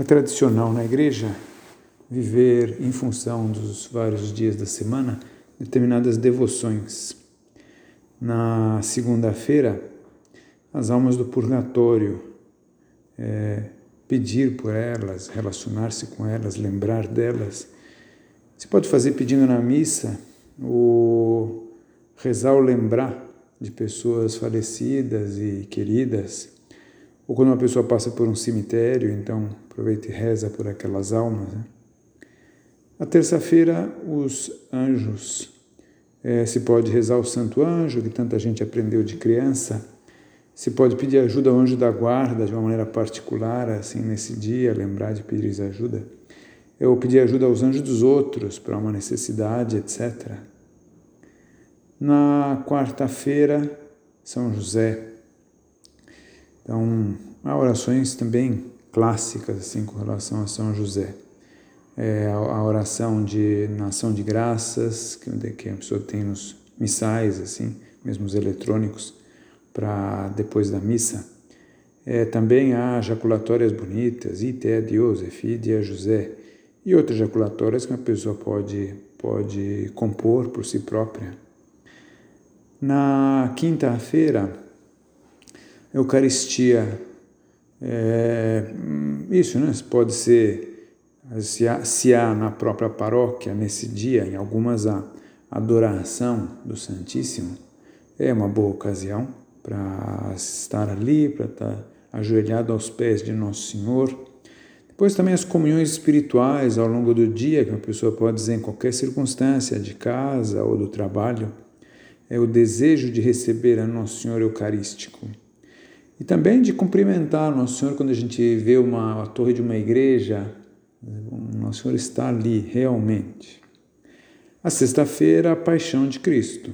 É tradicional na igreja viver em função dos vários dias da semana determinadas devoções. Na segunda-feira, as almas do purgatório, é, pedir por elas, relacionar-se com elas, lembrar delas. Se pode fazer pedindo na missa, ou rezar ou lembrar de pessoas falecidas e queridas ou quando uma pessoa passa por um cemitério, então aproveita e reza por aquelas almas. Né? Na terça-feira, os anjos. É, se pode rezar o Santo Anjo, que tanta gente aprendeu de criança. Se pode pedir ajuda ao anjo da guarda de uma maneira particular, assim, nesse dia, lembrar de pedir ajuda. Ou pedir ajuda aos anjos dos outros para uma necessidade, etc. Na quarta-feira, São José. Então, há orações também clássicas assim com relação a São José. É a oração de nação de graças que, a pessoa tem nos missais, assim, mesmo os eletrônicos, para depois da missa. É, também há jaculatórias bonitas, ite a Deus, a José, e outras jaculatórias que a pessoa pode, pode compor por si própria. Na quinta-feira, Eucaristia. É, isso, né? Pode ser, se há, se há na própria paróquia, nesse dia, em algumas a adoração do Santíssimo, é uma boa ocasião para estar ali, para estar ajoelhado aos pés de Nosso Senhor. Depois também as comunhões espirituais ao longo do dia, que uma pessoa pode dizer em qualquer circunstância, de casa ou do trabalho, é o desejo de receber a Nosso Senhor Eucarístico. E também de cumprimentar Nosso Senhor quando a gente vê uma a torre de uma igreja, Nosso Senhor está ali realmente. A sexta-feira, a paixão de Cristo.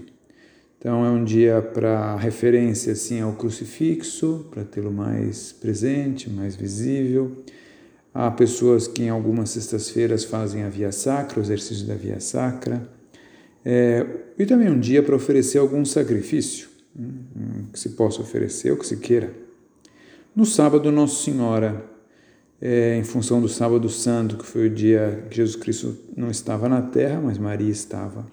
Então é um dia para referência assim ao crucifixo, para tê-lo mais presente, mais visível. Há pessoas que em algumas sextas-feiras fazem a via sacra, o exercício da via sacra. É, e também um dia para oferecer algum sacrifício que se possa oferecer, o que se queira. No sábado, Nossa Senhora, é, em função do sábado santo, que foi o dia que Jesus Cristo não estava na terra, mas Maria estava.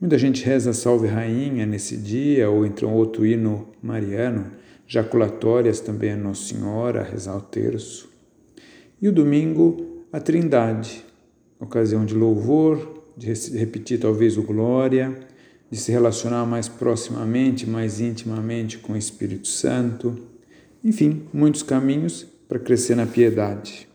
Muita gente reza Salve Rainha nesse dia, ou então outro hino mariano, jaculatórias também a Nossa Senhora, rezar o terço. E o domingo, a Trindade, ocasião de louvor, de repetir talvez o Glória, de se relacionar mais proximamente, mais intimamente com o Espírito Santo. Enfim, muitos caminhos para crescer na piedade.